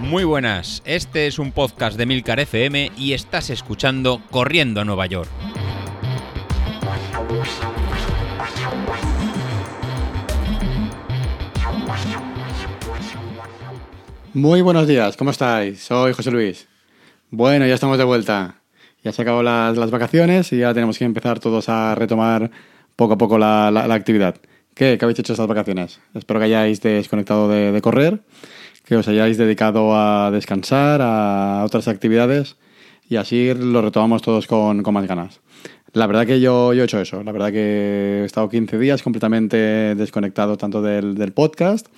Muy buenas, este es un podcast de Milcar FM y estás escuchando Corriendo a Nueva York. Muy buenos días, ¿cómo estáis? Soy José Luis. Bueno, ya estamos de vuelta. Ya se acabó las, vacaciones y ya tenemos que empezar todos a retomar poco a poco la actividad. ¿Qué? ¿Qué habéis hecho estas vacaciones? Espero que hayáis desconectado de, de correr, que os hayáis dedicado a descansar, a otras actividades y así lo retomamos todos con, con más ganas. La verdad que yo, yo he hecho eso. La verdad que he estado 15 días completamente desconectado tanto del, del podcast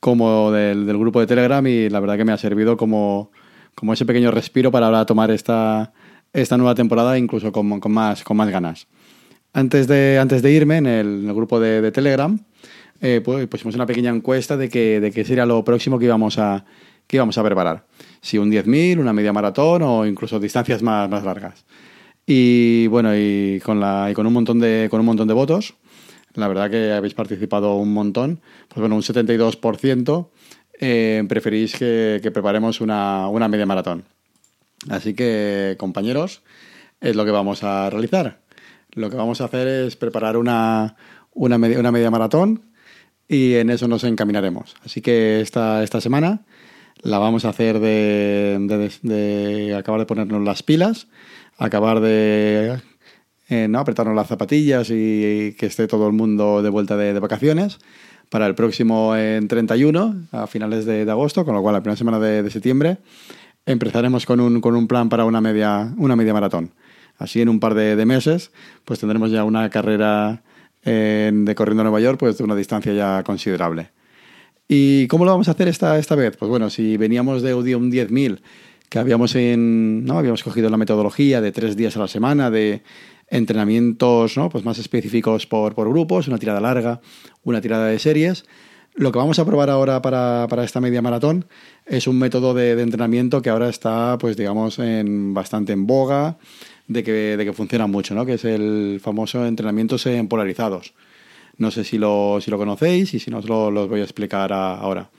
como del, del grupo de Telegram y la verdad que me ha servido como, como ese pequeño respiro para ahora tomar esta, esta nueva temporada incluso con, con más, con más ganas. Antes de, antes de irme en el, grupo de, Telegram, eh, pues, pusimos una pequeña encuesta de qué de qué sería lo próximo que íbamos a, que íbamos a preparar. Si un 10.000, una media maratón o incluso distancias más, más largas. Y bueno, y con, la, y con, un montón de, con un montón de votos, la verdad que habéis participado un montón, pues bueno, un 72% eh, preferís que, que preparemos una, una media maratón. Así que, compañeros, es lo que vamos a realizar. Lo que vamos a hacer es preparar una, una, media, una media maratón y en eso nos encaminaremos. Así que esta, esta semana la vamos a hacer de, de, de acabar de ponernos las pilas, acabar de eh, ¿no? apretarnos las zapatillas y, que esté todo el mundo de vuelta de, vacaciones para el próximo en 31, a finales de, de, agosto, con lo cual la primera semana de, de septiembre empezaremos con un, con un, plan para una media, una media maratón. Así en un par de, meses pues tendremos ya una carrera en, de corriendo Nueva York pues de una distancia ya considerable. ¿Y cómo lo vamos a hacer esta, esta vez? Pues bueno, si veníamos de un 10.000 que habíamos, en, ¿no? habíamos cogido la metodología de tres días a la semana, de entrenamientos ¿no? pues más específicos por, por grupos, una tirada larga, una tirada de series, lo que vamos a probar ahora para, para esta media maratón es un método de, de, entrenamiento que ahora está, pues digamos, en, bastante en boga, de que, de que funciona mucho, ¿no? que es el famoso entrenamientos en polarizados. No sé si lo, si lo conocéis y si no os lo, lo voy a explicar a, ahora.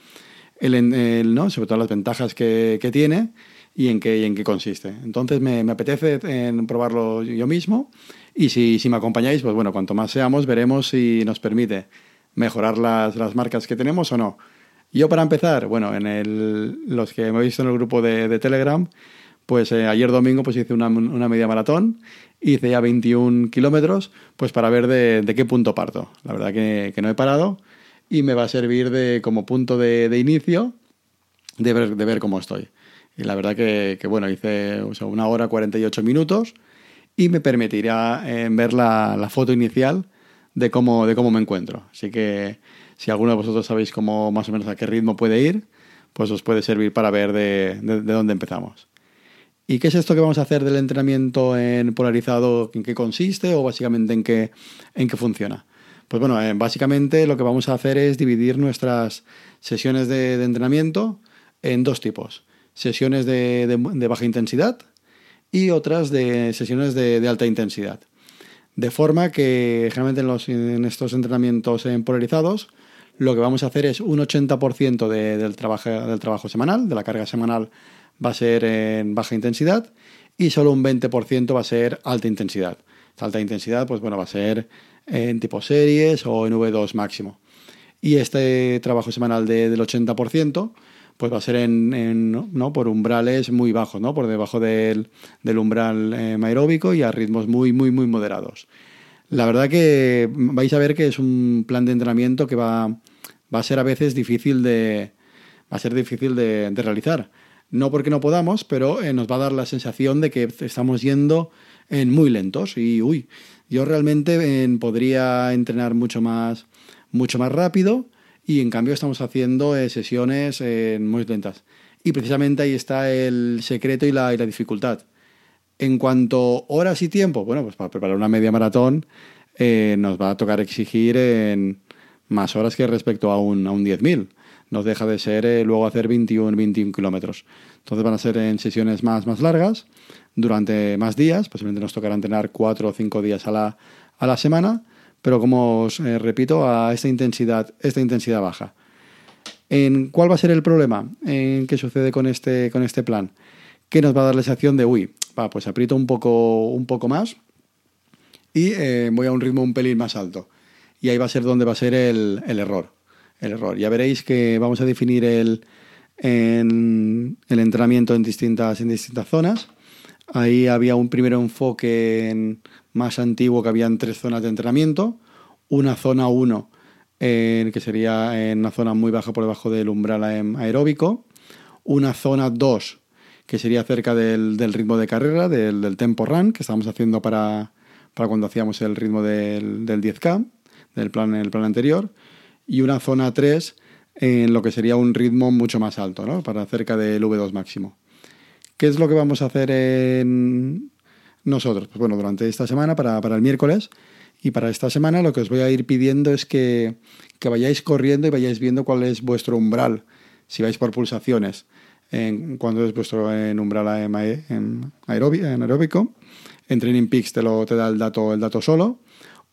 El, el, ¿no? Sobre todo las ventajas que, que tiene y en qué, y en qué consiste. Entonces me, me, apetece en probarlo yo mismo y si, si me acompañáis, pues bueno, cuanto más seamos, veremos si nos permite mejorar las, las marcas que tenemos o no. Yo para empezar, bueno, en el, los que me he visto en el grupo de, de Telegram, pues eh, ayer domingo pues hice una, media maratón, hice ya 21 kilómetros, pues para ver de, qué punto parto. La verdad que, que, no he parado y me va a servir de, como punto de, inicio de ver, de ver cómo estoy. Y la verdad que, que bueno, hice o sea, una hora 48 minutos y me permitirá eh, ver la, foto inicial de cómo, de cómo me encuentro. Así que si alguno de vosotros sabéis cómo más o menos a qué ritmo puede ir, pues os puede servir para ver de, dónde empezamos. ¿Y qué es esto que vamos a hacer del entrenamiento en polarizado? ¿En qué consiste o básicamente en qué, en qué funciona? Pues bueno, eh, básicamente lo que vamos a hacer es dividir nuestras sesiones de, entrenamiento en dos tipos. Sesiones de, baja intensidad y otras de sesiones de alta intensidad. De forma que generalmente en, en estos entrenamientos en polarizados lo que vamos a hacer es un 80% de, del, trabajo, del trabajo semanal, de la carga semanal va a ser en baja intensidad y solo un 20% va a ser alta intensidad. Esta alta intensidad pues bueno, va a ser en tipo series o en V2 máximo. Y este trabajo semanal de, del 80% pues va a ser en, ¿no? por umbrales muy bajos, ¿no? por debajo del, del umbral eh, aeróbico y a ritmos muy, muy, muy moderados. La verdad que vais a ver que es un plan de entrenamiento que va, va a ser a veces difícil de, va a ser difícil de realizar. No porque no podamos, pero eh, nos va a dar la sensación de que estamos yendo en muy lentos y, uy, yo realmente podría entrenar mucho más, mucho más rápido y en cambio estamos haciendo eh, sesiones eh, muy lentas. Y precisamente ahí está el secreto y la, la, dificultad. En cuanto horas y tiempo, bueno, pues para preparar una media maratón nos va a tocar exigir en más horas que respecto a un, a un 10.000. Nos deja de ser eh, luego hacer 21, 21 kilómetros. Entonces van a ser en sesiones más, más largas, durante más días, posiblemente nos tocará entrenar 4 o 5 días a la, a la semana pero como os eh, repito, a esta intensidad, esta intensidad baja. ¿En ¿Cuál va a ser el problema? ¿En ¿Qué sucede con este, con este plan? Que nos va a dar la sensación de, uy, va, pues aprieto un poco, un poco más y eh, voy a un ritmo un pelín más alto. Y ahí va a ser donde va a ser el, error. El error. Ya veréis que vamos a definir el, el entrenamiento en distintas, en distintas zonas. Ahí había un primer enfoque más antiguo que habían tres zonas de entrenamiento. Una zona 1 que sería en una zona muy baja por debajo del umbral aeróbico, una zona 2, que sería cerca del, ritmo de carrera, del, tempo run, que estábamos haciendo para, cuando hacíamos el ritmo del, 10K, del plan, el plan anterior, y una zona 3 en lo que sería un ritmo mucho más alto, ¿no? para cerca del V2 máximo. ¿Qué es lo que vamos a hacer en nosotros? Pues bueno, durante esta semana, para, para el miércoles, y para esta semana lo que os voy a ir pidiendo es que, vayáis corriendo y vayáis viendo cuál es vuestro umbral, si vais por pulsaciones, en, cuando es vuestro en umbral en aeróbico. En Training Peaks te, lo, te da el dato, el dato solo.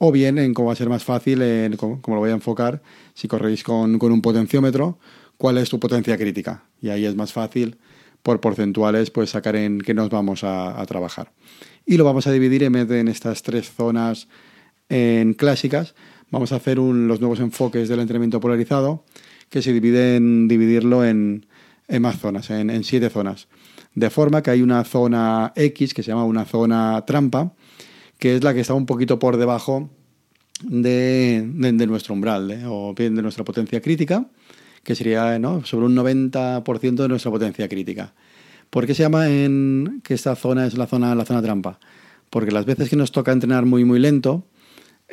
O bien en cómo va a ser más fácil, en cómo, lo voy a enfocar, si corréis con, un potenciómetro, cuál es tu potencia crítica. Y ahí es más fácil, por porcentuales, pues sacar en qué nos vamos a, trabajar. Y lo vamos a dividir en, en estas tres zonas en clásicas, vamos a hacer los nuevos enfoques del entrenamiento polarizado, que se dividen dividirlo en, más zonas, en, siete zonas. De forma que hay una zona X, que se llama una zona trampa, que es la que está un poquito por debajo de, nuestro umbral, o bien de nuestra potencia crítica, que sería sobre un 90% de nuestra potencia crítica. ¿Por qué se llama en que esta zona es la zona, la zona trampa? Porque las veces que nos toca entrenar muy muy lento,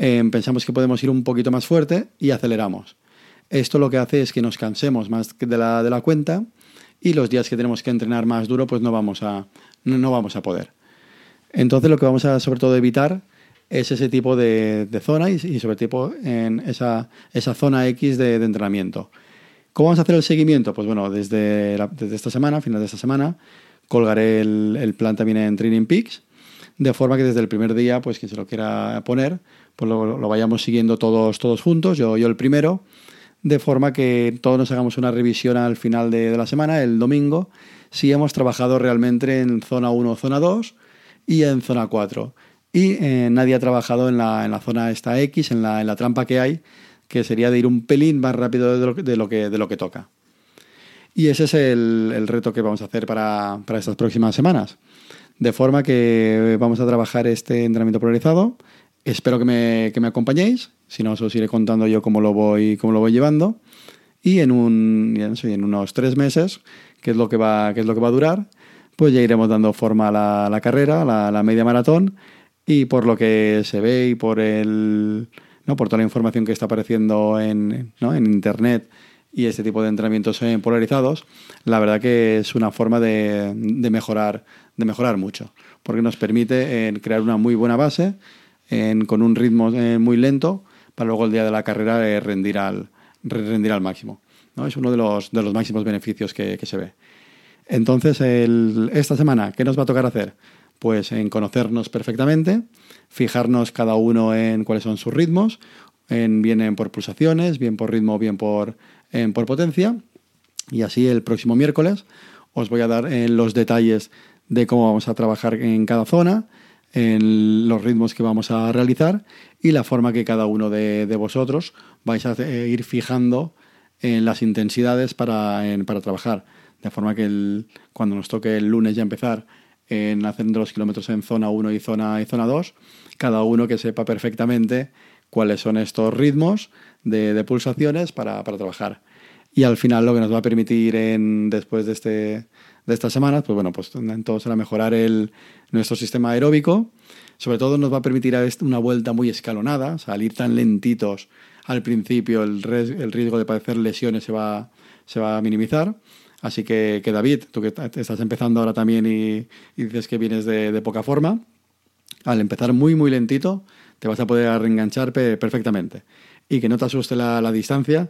Em, pensamos que podemos ir un poquito más fuerte y aceleramos. Esto lo que hace es que nos cansemos más de la, de la cuenta y los días que tenemos que entrenar más duro, pues no vamos a, no, vamos a poder. Entonces lo que vamos a sobre todo evitar es ese tipo de, zona y, sobre todo en esa, esa zona X de, entrenamiento. ¿Cómo vamos a hacer el seguimiento? Pues bueno, desde, desde esta semana, final de esta semana, colgaré el, el, plan también en Training Peaks, de forma que desde el primer día, pues quien se lo quiera poner, pues lo, vayamos siguiendo todos, todos juntos, yo, yo el primero, de forma que todos nos hagamos una revisión al final de, la semana, el domingo, si hemos trabajado realmente en zona 1 zona 2 y en zona 4. Y eh, nadie ha trabajado en la, en la, zona esta X, en la, en la, trampa que hay, que sería de ir un pelín más rápido de lo, de lo, que, de lo que toca. Y ese es el, el reto que vamos a hacer para, para, estas próximas semanas. De forma que vamos a trabajar este entrenamiento polarizado Espero que me, que me acompañéis, si no os iré contando yo cómo lo voy, cómo lo voy llevando. Y en, un, en unos tres meses, que es, lo que va, que es lo que va a durar, pues ya iremos dando forma a la, carrera, la, la, media maratón, y por lo que se ve y por, el, ¿no? por toda la información que está apareciendo en, ¿no? en Internet y este tipo de entrenamientos polarizados, la verdad que es una forma de, de mejorar, de mejorar mucho, porque nos permite eh, crear una muy buena base con un ritmo eh, muy lento para luego el día de la carrera eh, rendir, al, rendir al máximo. ¿no? Es uno de los, de los máximos beneficios que, se ve. Entonces, esta semana, ¿qué nos va a tocar hacer? Pues en conocernos perfectamente, fijarnos cada uno en cuáles son sus ritmos, en, bien por pulsaciones, bien por ritmo, bien por, por potencia. Y así el próximo miércoles os voy a dar eh, los detalles de cómo vamos a trabajar en cada zona, en los ritmos que vamos a realizar y la forma que cada uno de, vosotros vais a ir fijando en las intensidades para, para trabajar. De forma que cuando nos toque el lunes ya empezar en haciendo los kilómetros en zona 1 y zona, y zona 2, cada uno que sepa perfectamente cuáles son estos ritmos de, pulsaciones para, para, trabajar. Y al final lo que nos va a permitir en, después de este, de estas semanas, pues bueno, pues entonces será mejorar el, nuestro sistema aeróbico. Sobre todo nos va a permitir una vuelta muy escalonada, salir tan lentitos al principio, el, el riesgo de padecer lesiones se va, se va a minimizar. Así que, que, David, tú que estás empezando ahora también y, dices que vienes de, poca forma, al empezar muy, muy lentito, te vas a poder reenganchar perfectamente. Y que no te asuste la, la distancia,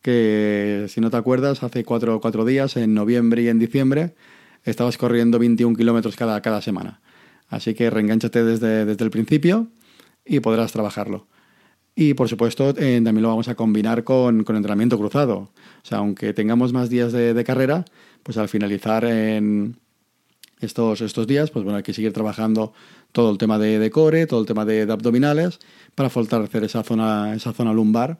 que si no te acuerdas, hace cuatro, cuatro días, en noviembre y en diciembre, estabas corriendo 21 kilómetros cada, cada semana. Así que reenganchate desde, desde el principio y podrás trabajarlo. Y por supuesto, también lo vamos a combinar con, con, entrenamiento cruzado. O sea, aunque tengamos más días de, carrera, pues al finalizar en estos, estos días, pues bueno, hay que seguir trabajando todo el tema de, de core, todo el tema de, de, abdominales, para fortalecer esa zona, esa zona lumbar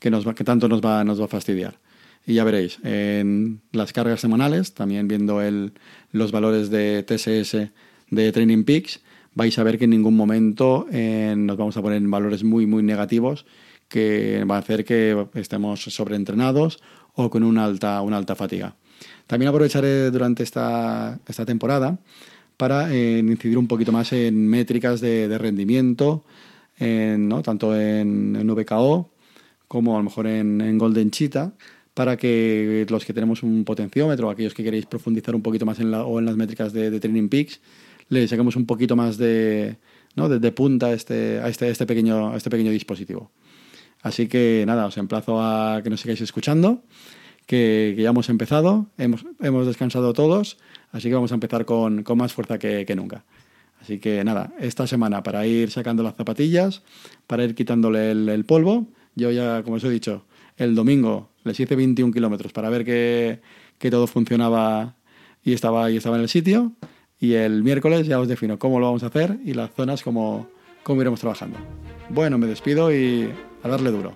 que, nos que tanto nos va, nos va a fastidiar. Y ya veréis, en las cargas semanales, también viendo el, los valores de TSS de Training Peaks, vais a ver que en ningún momento eh, nos vamos a poner en valores muy, muy negativos que va a hacer que estemos sobreentrenados o con una alta, una alta fatiga. También aprovecharé durante esta, esta temporada para eh, incidir un poquito más en métricas de, rendimiento, en, ¿no? tanto en, en, VKO como a lo mejor en, en, Golden Cheetah, para que los que tenemos un potenciómetro, aquellos que queréis profundizar un poquito más en la, o en las métricas de Training Peaks, le saquemos un poquito más de, ¿no? de, de punta a este, a este, este, pequeño, a este pequeño dispositivo. Así que nada, os emplazo a que nos sigáis escuchando que, ya hemos empezado, hemos, hemos, descansado todos, así que vamos a empezar con, con más fuerza que, que, nunca. Así que nada, esta semana para ir sacando las zapatillas, para ir quitándole el, el polvo, yo ya, como os he dicho, el domingo les hice 21 kilómetros para ver que, que, todo funcionaba y estaba, y estaba en el sitio. Y el miércoles ya os defino cómo lo vamos a hacer y las zonas como, cómo iremos trabajando. Bueno, me despido y a darle duro.